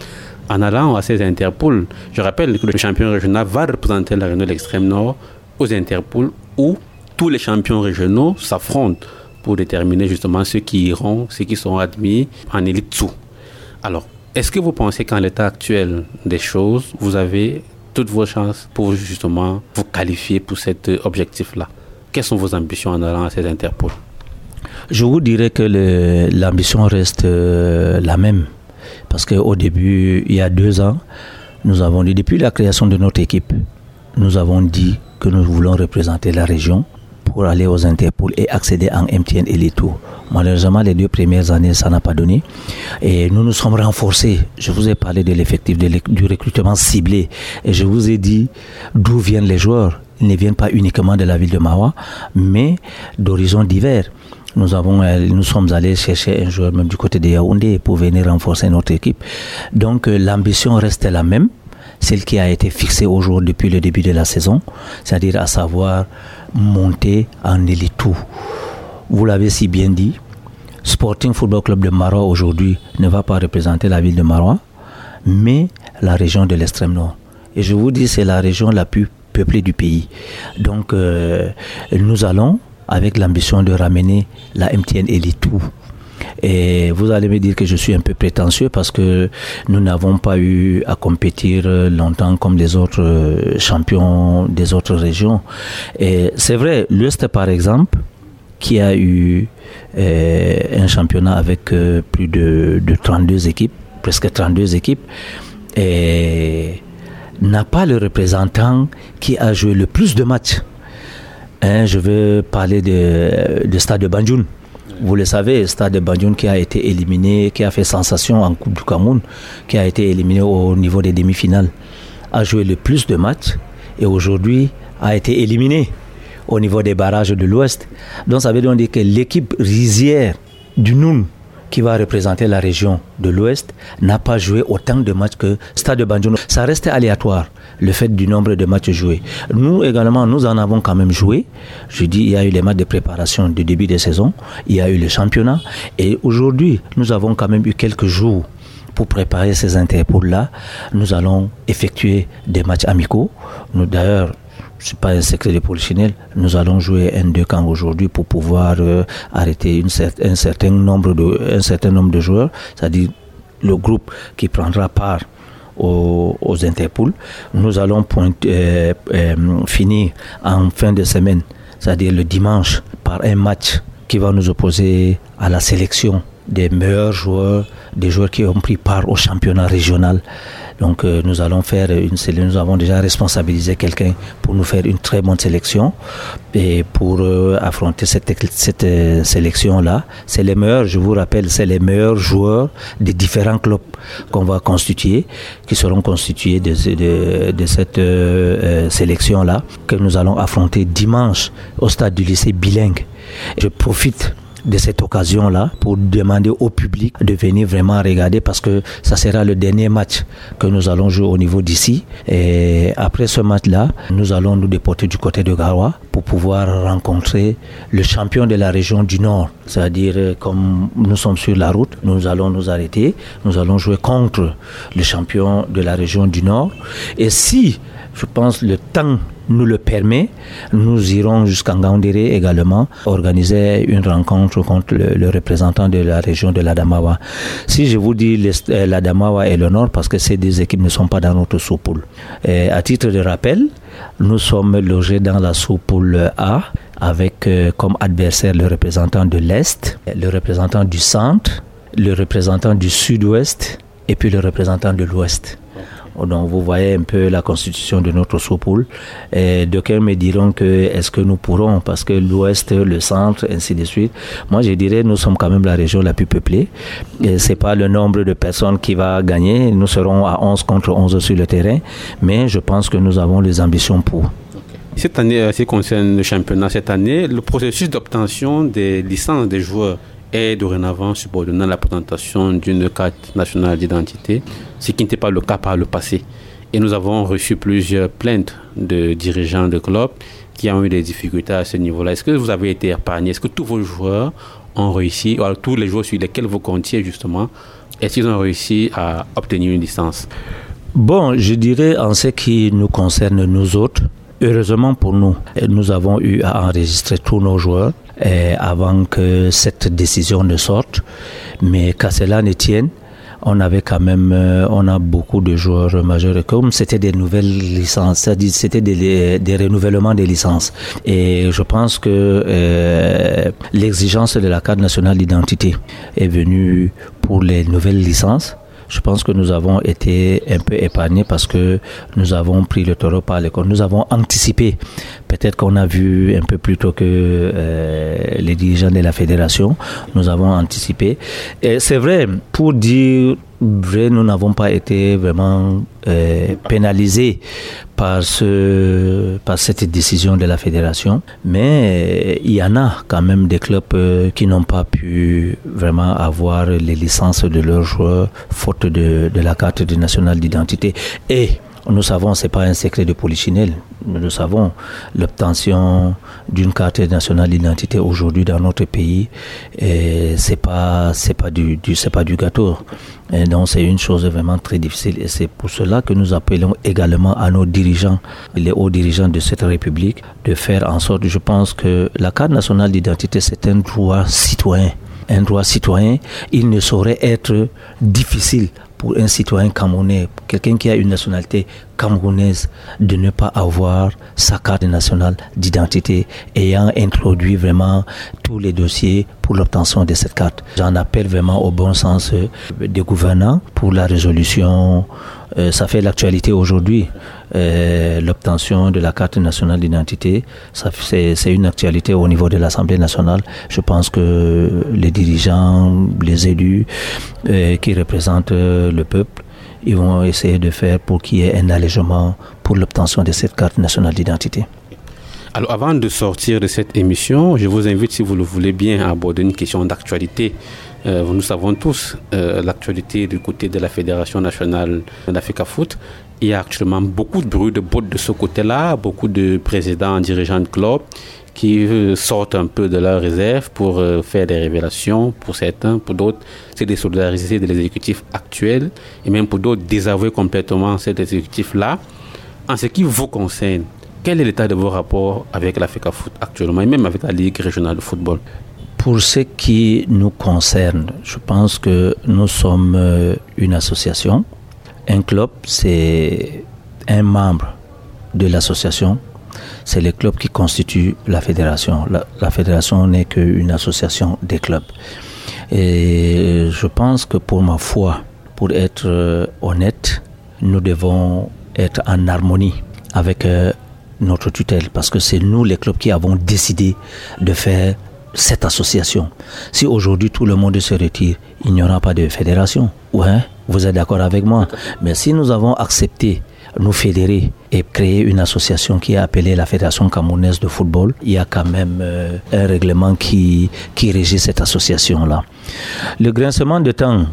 [SPEAKER 4] En allant à ces interpôles, je rappelle que le champion régional va représenter la région de l'extrême nord aux interpôles où tous les champions régionaux s'affrontent pour déterminer justement ceux qui iront, ceux qui seront admis en élite sous. Alors, est-ce que vous pensez qu'en l'état actuel des choses, vous avez toutes vos chances pour justement vous qualifier pour cet objectif-là? Quelles sont vos ambitions en allant à ces interpôles
[SPEAKER 3] Je vous dirais que l'ambition reste euh, la même. Parce qu'au début, il y a deux ans, nous avons dit, depuis la création de notre équipe, nous avons dit que nous voulons représenter la région pour aller aux Interpol et accéder en MTN et les tours. Malheureusement, les deux premières années, ça n'a pas donné. Et nous nous sommes renforcés. Je vous ai parlé de l'effectif du recrutement ciblé. Et je vous ai dit d'où viennent les joueurs. Ils ne viennent pas uniquement de la ville de Mawa, mais d'horizons divers. Nous avons, euh, nous sommes allés chercher un joueur même du côté de Yaoundé pour venir renforcer notre équipe. Donc, euh, l'ambition reste la même celle qui a été fixée aujourd'hui depuis le début de la saison, c'est-à-dire à savoir monter en élite. Vous l'avez si bien dit, Sporting Football Club de Marois aujourd'hui ne va pas représenter la ville de Marois, mais la région de l'extrême nord. Et je vous dis, c'est la région la plus peuplée du pays. Donc, euh, nous allons, avec l'ambition de ramener la MTN Elite Et vous allez me dire que je suis un peu prétentieux parce que nous n'avons pas eu à compétir longtemps comme les autres champions des autres régions. Et c'est vrai, l'Ouest par exemple, qui a eu un championnat avec plus de, de 32 équipes, presque 32 équipes, n'a pas le représentant qui a joué le plus de matchs. Hein, je veux parler de, de Stade de Banjoun. Vous le savez, Stade de Banjoun qui a été éliminé, qui a fait sensation en Coupe du Cameroun, qui a été éliminé au niveau des demi-finales, a joué le plus de matchs et aujourd'hui a été éliminé au niveau des barrages de l'Ouest. Donc ça veut dire que l'équipe risière du Noun qui va représenter la région de l'Ouest, n'a pas joué autant de matchs que Stade de Banjoun. Ça reste aléatoire, le fait du nombre de matchs joués. Nous également, nous en avons quand même joué. Je dis, il y a eu les matchs de préparation de début de saison, il y a eu le championnat, et aujourd'hui, nous avons quand même eu quelques jours pour préparer ces interpôles-là. Nous allons effectuer des matchs amicaux. Nous, d'ailleurs, ce n'est pas un secret de polichinelle. Nous allons jouer un deux camps aujourd'hui pour pouvoir euh, arrêter un, certain nombre de, un certain nombre de joueurs, c'est-à-dire le groupe qui prendra part aux, aux interpools. Nous allons euh, euh, finir en fin de semaine, c'est-à-dire le dimanche, par un match qui va nous opposer à la sélection des meilleurs joueurs, des joueurs qui ont pris part au championnat régional. Donc euh, nous allons faire une sélection, nous avons déjà responsabilisé quelqu'un pour nous faire une très bonne sélection et pour euh, affronter cette, cette euh, sélection-là. C'est les meilleurs, je vous rappelle, c'est les meilleurs joueurs des différents clubs qu'on va constituer, qui seront constitués de, de, de cette sélection-là, que nous allons affronter dimanche au stade du lycée bilingue. Je profite de cette occasion-là pour demander au public de venir vraiment regarder parce que ça sera le dernier match que nous allons jouer au niveau d'ici. Et après ce match-là, nous allons nous déporter du côté de Garoua pour pouvoir rencontrer le champion de la région du Nord. C'est-à-dire, euh, comme nous sommes sur la route, nous allons nous arrêter, nous allons jouer contre le champion de la région du Nord. Et si, je pense, le temps nous le permet, nous irons jusqu'à Ngaoundéré également organiser une rencontre contre le, représentant de la région de l'Adamawa. Si je vous dis euh, l'Adamawa et le Nord, parce que ces deux équipes ne sont pas dans notre sous-poule. À titre de rappel, nous sommes logés dans la sous-poule A avec euh, comme adversaire le représentant de l'Est, le représentant du Centre, le représentant du Sud-Ouest et puis le représentant de l'Ouest. Donc vous voyez un peu la constitution de notre sous-poule. Et me diront que est-ce que nous pourrons, parce que l'ouest, le centre, ainsi de suite. Moi, je dirais nous sommes quand même la région la plus peuplée. Et c'est pas le nombre de personnes qui va gagner. Nous serons à 11 contre 11 sur le terrain. Mais je pense que nous avons les ambitions pour.
[SPEAKER 4] Cette année, euh, ce qui concerne le championnat, cette année, le processus d'obtention des licences des joueurs est dorénavant subordonné à la présentation d'une carte nationale d'identité, ce qui n'était pas le cas par le passé. Et nous avons reçu plusieurs plaintes de dirigeants de clubs qui ont eu des difficultés à ce niveau-là. Est-ce que vous avez été épargné Est-ce que tous vos joueurs ont réussi, ou alors tous les joueurs sur lesquels vous comptiez justement, est-ce qu'ils ont réussi à obtenir une licence?
[SPEAKER 3] Bon, je dirais en ce qui nous concerne nous autres, heureusement pour nous, nous avons eu à enregistrer tous nos joueurs avant que cette décision ne sorte. Mais qu'à cela ne tienne, on avait quand même, euh, on a beaucoup de joueurs majeurs. Comme c'était des nouvelles licences, c'est-à-dire c'était des, des, renouvellements des licences. Et je pense que euh, l'exigence de la carte nationale d'identité est venue pour les nouvelles licences je pense que nous avons été un peu épargnés parce que nous avons pris le taureau par les cornes. Nous avons anticipé. Peut-être qu'on a vu un peu plus tôt que euh, les dirigeants de la fédération. Nous avons anticipé. Et c'est vrai, pour dire vrai, nous n'avons pas été vraiment euh, pénalisés par, ce, par cette décision de la fédération, mais il y en a quand même des clubs euh, qui n'ont pas pu vraiment avoir les licences de leurs joueurs faute de, de la carte nationale d'identité. Et nous savons, c'est pas un secret de polichinelle. Nous savons l'obtention d'une carte nationale d'identité aujourd'hui dans notre pays, et c'est pas, c'est pas du, pas du gâteau. Et donc c'est une chose vraiment très difficile et c'est pour cela que nous appelons également à nos dirigeants, les hauts dirigeants de cette République, de faire en sorte, je pense que la carte nationale d'identité c'est un droit citoyen un droit citoyen, il ne saurait être difficile pour un citoyen camerounais, quelqu'un qui a une nationalité camerounaise, de ne pas avoir sa carte nationale d'identité ayant introduit vraiment tous les dossiers pour l'obtention de cette carte. J'en appelle vraiment au bon sens euh, des gouvernants pour la résolution. Euh, ça fait l'actualité aujourd'hui. Euh, l'obtention de la carte nationale d'identité, c'est une actualité au niveau de l'Assemblée nationale. Je pense que les dirigeants, les élus qui représentent le peuple, ils vont essayer de faire pour qu'il y ait un allègement pour l'obtention de cette carte nationale d'identité.
[SPEAKER 4] Alors avant de sortir de cette émission, je vous invite, si vous le voulez bien, à aborder une question d'actualité. Euh, nous savons tous euh, l'actualité du côté de la Fédération nationale d'Africa Foot. Il y a actuellement beaucoup de bruit de bottes de ce côté-là, beaucoup de présidents, dirigeants de clubs qui euh, sortent un peu de leur réserve pour faire des révélations. Pour certains, pour d'autres, c'est des solidarités de l'exécutif actuel et même pour d'autres, désavouer complètement cet exécutif-là. En ce qui vous concerne, quel est l'état de vos rapports avec l'Africa Foot actuellement et même avec la Ligue régionale de football?
[SPEAKER 3] Pour ce qui nous concerne, je pense que nous sommes euh, une association. Un club, c'est un membre de l'association. C'est le club qui constitue la fédération. La, la fédération n'est qu'une association des clubs. Et je pense que pour ma foi, pour être euh, honnête, nous devons être en harmonie avec euh, notre tutelle, parce que c'est nous, les clubs, qui avons décidé de faire cette association. Si aujourd'hui tout le monde se retire, il n'y aura pas de fédération. Ouais, vous êtes d'accord avec moi. Mais si nous avons accepté nous fédérer et créer une association qui est appelée la Fédération camerounaise de football, il y a quand même euh, un règlement qui, qui régit cette association-là. Le grincement de temps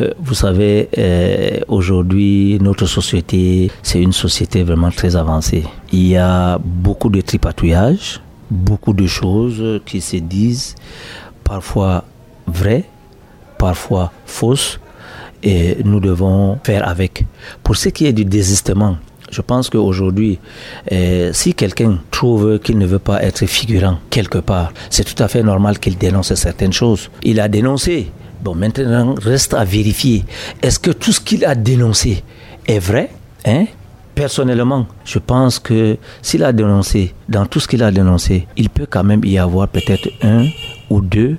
[SPEAKER 3] euh, vous savez, euh, aujourd'hui, notre société, c'est une société vraiment très avancée. Il y a beaucoup de tripatouillages, beaucoup de choses qui se disent, parfois vraies, parfois fausses, et nous devons faire avec. Pour ce qui est du désistement, je pense qu'aujourd'hui, euh, si quelqu'un trouve qu'il ne veut pas être figurant quelque part, c'est tout à fait normal qu'il dénonce certaines choses. Il a dénoncé, Bon, maintenant, reste à vérifier. Est-ce que tout ce qu'il a dénoncé est vrai hein? Personnellement, je pense que s'il a dénoncé, dans tout ce qu'il a dénoncé, il peut quand même y avoir peut-être un ou deux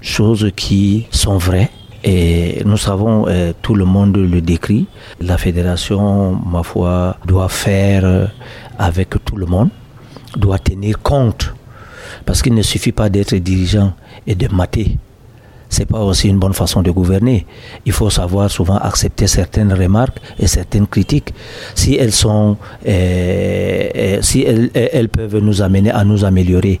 [SPEAKER 3] choses qui sont vraies. Et nous savons, euh, tout le monde le décrit. La fédération, ma foi, doit faire avec tout le monde, doit tenir compte. Parce qu'il ne suffit pas d'être dirigeant et de mater c'est pas aussi une bonne façon de gouverner. Il faut savoir souvent accepter certaines remarques et certaines critiques si elles sont, euh, euh, si elles, peuvent nous amener à nous améliorer.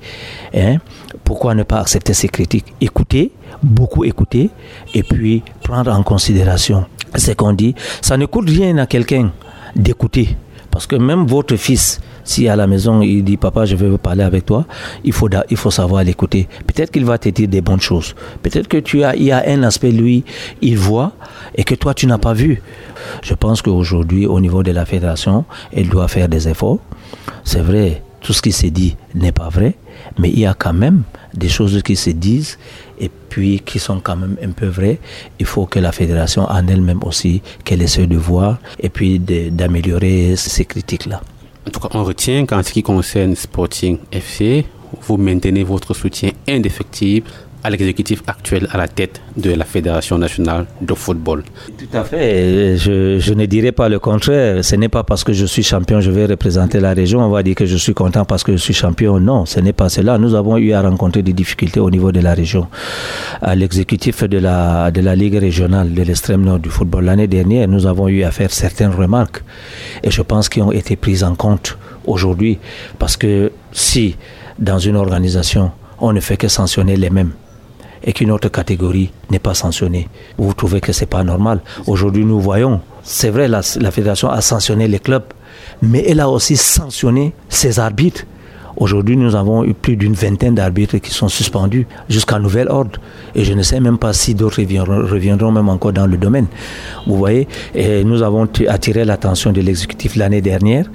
[SPEAKER 3] Hein. Pourquoi ne pas accepter ces critiques? Écouter, beaucoup écouter, et puis prendre en considération ce qu'on dit. Ça ne coûte rien à quelqu'un d'écouter, parce que même votre fils si à la maison il dit papa je veux parler avec toi, il faut il faut savoir l'écouter. Peut-être qu'il va te dire des bonnes choses. Peut-être que tu as il y a un aspect lui il voit et que toi tu n'as pas vu. Je pense qu'aujourd'hui au niveau de la fédération, elle doit faire des efforts. C'est vrai, tout ce qui se dit n'est pas vrai, mais il y a quand même des choses qui se disent et puis qui sont quand même un peu vraies. Il faut que la fédération en elle-même aussi, qu'elle essaie de voir et puis d'améliorer ces critiques-là.
[SPEAKER 4] En tout cas, on retient qu'en ce qui concerne Sporting FC, vous maintenez votre soutien indéfectible à l'exécutif actuel à la tête de la Fédération nationale de football.
[SPEAKER 3] Tout à fait. Je, ne dirais pas le contraire. Ce n'est pas parce que je suis champion, je vais représenter la région. On va dire que je suis content parce que je suis champion. Non, ce n'est pas cela. Nous avons eu à rencontrer des difficultés au niveau de la région. À l'exécutif de la, de la Ligue régionale de l'extrême nord du football l'année dernière, nous avons eu à faire certaines remarques. Et je pense qu'elles ont été prises en compte aujourd'hui. Parce que si, dans une organisation, on ne fait que sanctionner les mêmes, et qu'une autre catégorie n'est pas sanctionnée. Vous trouvez que c'est pas normal. Aujourd'hui, nous voyons, c'est vrai, la, fédération a sanctionné les clubs, mais elle a aussi sanctionné ses arbitres. Aujourd'hui, nous avons eu plus d'une vingtaine d'arbitres qui sont suspendus jusqu'à nouvel ordre. Et je ne sais même pas si d'autres reviendront, même encore dans le domaine. Vous voyez, et nous avons attiré l'attention de l'exécutif l'année dernière.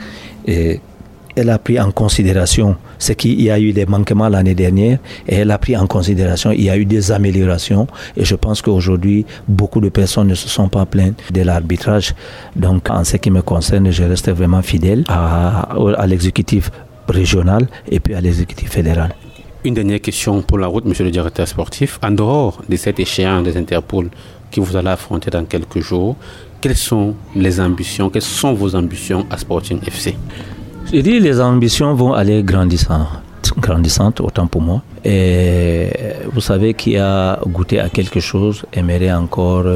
[SPEAKER 3] Elle a pris en considération ce qu'il y a eu des manquements l'année dernière et elle a pris en considération il y a eu des améliorations et je pense qu'aujourd'hui beaucoup de personnes ne se sont pas plaintes de l'arbitrage. Donc en ce qui me concerne, je reste vraiment fidèle à, l'exécutif régional et puis à l'exécutif fédéral.
[SPEAKER 2] Une dernière question pour la route, monsieur le directeur sportif. En dehors de cette échéance des Interpol que vous allez affronter dans quelques jours, quelles sont les ambitions, quelles sont vos ambitions à Sporting FC
[SPEAKER 3] Je dis les ambitions vont aller grandissant, grandissantes autant pour moi. Et vous savez qui a goûté à quelque chose aimerait encore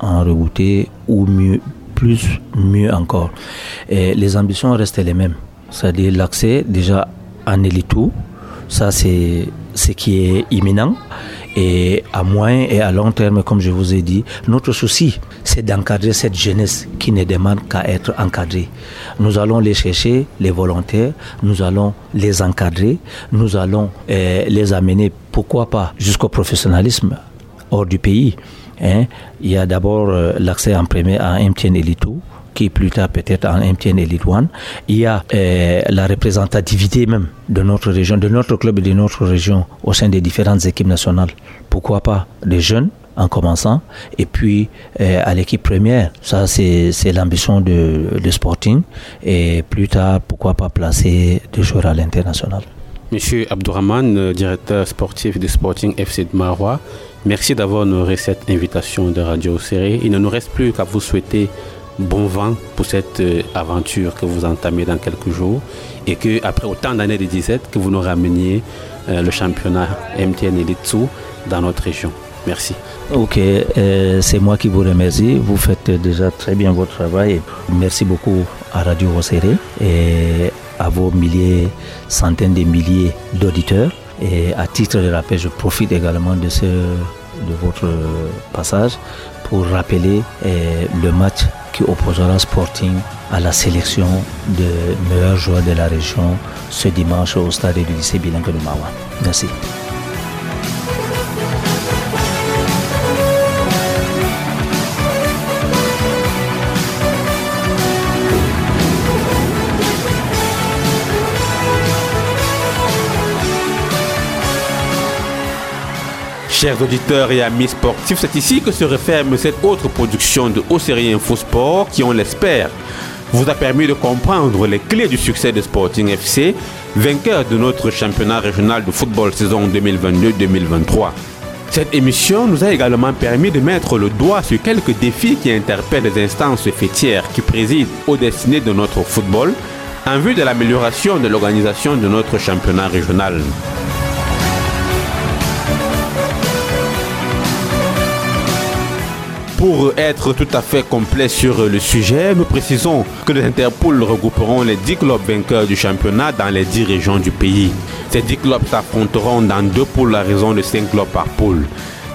[SPEAKER 3] en regoûter ou mieux, plus, mieux encore. Les ambitions restent les mêmes. C'est-à-dire l'accès déjà en élitou, ça c'est ce qui est imminent. Et à moyen et à long terme, comme je vous ai dit, notre souci, c'est d'encadrer cette jeunesse qui ne demande qu'à être encadrée. Nous allons les chercher, les volontaires, nous allons les encadrer, nous allons eh, les amener, pourquoi pas, jusqu'au professionnalisme hors du pays. Hein. Il y a d'abord euh, l'accès en premier à MTN Elitou qui plus tard peut-être en MTN Elite One. Il y a euh, la représentativité même de notre région, de notre club et de notre région au sein des différentes équipes nationales. Pourquoi pas des jeunes en commençant et puis euh, à l'équipe première. Ça, c'est l'ambition de, Sporting et plus tard, pourquoi pas placer des joueurs à l'international.
[SPEAKER 2] Monsieur Abdourahman, directeur sportif du Sporting FC de Marois, merci d'avoir honoré cette invitation de Radio Série. Il ne nous reste plus qu'à vous souhaiter bon vent pour cette euh, aventure que vous entamez dans quelques jours et que après autant d'années de 17 que vous nous rameniez euh, le championnat MTN Elite 2 dans notre région. Merci.
[SPEAKER 3] Ok, euh, c'est moi qui vous remercie. Vous faites déjà très bien votre travail. Merci beaucoup à Radio Rosséré et à vos milliers, centaines de milliers d'auditeurs. Et à titre de rappel, je profite également de, ce, de votre passage pour rappeler le match qui opposera Sporting à la sélection de meilleurs joueurs de la région ce dimanche au stade du lycée bilingue de Mawa. Merci.
[SPEAKER 2] Chers auditeurs et amis sportifs, c'est ici que se referme cette autre production de Haut Série Sport qui, on l'espère, vous a permis de comprendre les clés du succès de Sporting FC, vainqueur de notre championnat régional de football saison 2022-2023. Cette émission nous a également permis de mettre le doigt sur quelques défis qui interpellent les instances fêtières qui président aux destinées de notre football en vue de l'amélioration de l'organisation de notre championnat régional. Pour être tout à fait complet sur le sujet, nous précisons que les Interpol regrouperont les 10 clubs vainqueurs du championnat dans les 10 régions du pays. Ces 10 clubs s'affronteront dans deux poules à raison de 5 clubs par poule.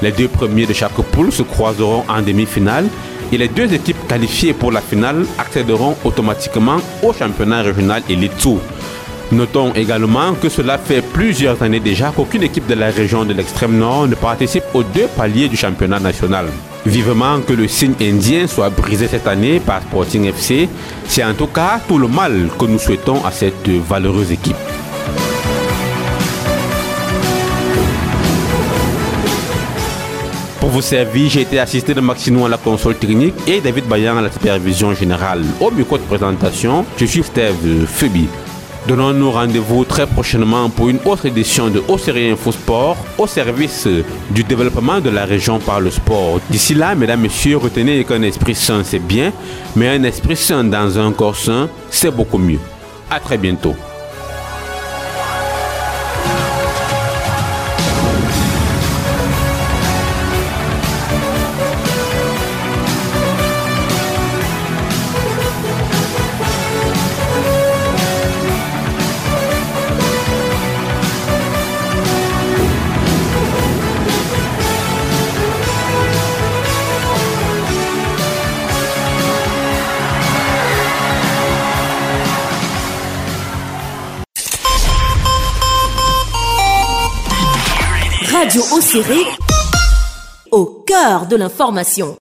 [SPEAKER 2] Les deux premiers de chaque poule se croiseront en demi-finale et les deux équipes qualifiées pour la finale accéderont automatiquement au championnat régional Elite Tour. Notons également que cela fait plusieurs années déjà qu'aucune équipe de la région de l'extrême nord ne participe aux deux paliers du championnat national. Vivement que le signe indien soit brisé cette année par Sporting FC, c'est en tout cas tout le mal que nous souhaitons à cette valeureuse équipe. Pour vous servir, j'ai été assisté de Maxino à la console technique et David Bayan à la supervision générale. Au micro de présentation, je suis Steve Phoebe. Donnons-nous rendez-vous très prochainement pour une autre édition de Océrie Info Sport au service du développement de la région par le sport. D'ici là, mesdames, messieurs, retenez qu'un esprit sain, c'est bien, mais un esprit sain dans un corps sain, c'est beaucoup mieux. À très bientôt.
[SPEAKER 1] Au cœur de l'information.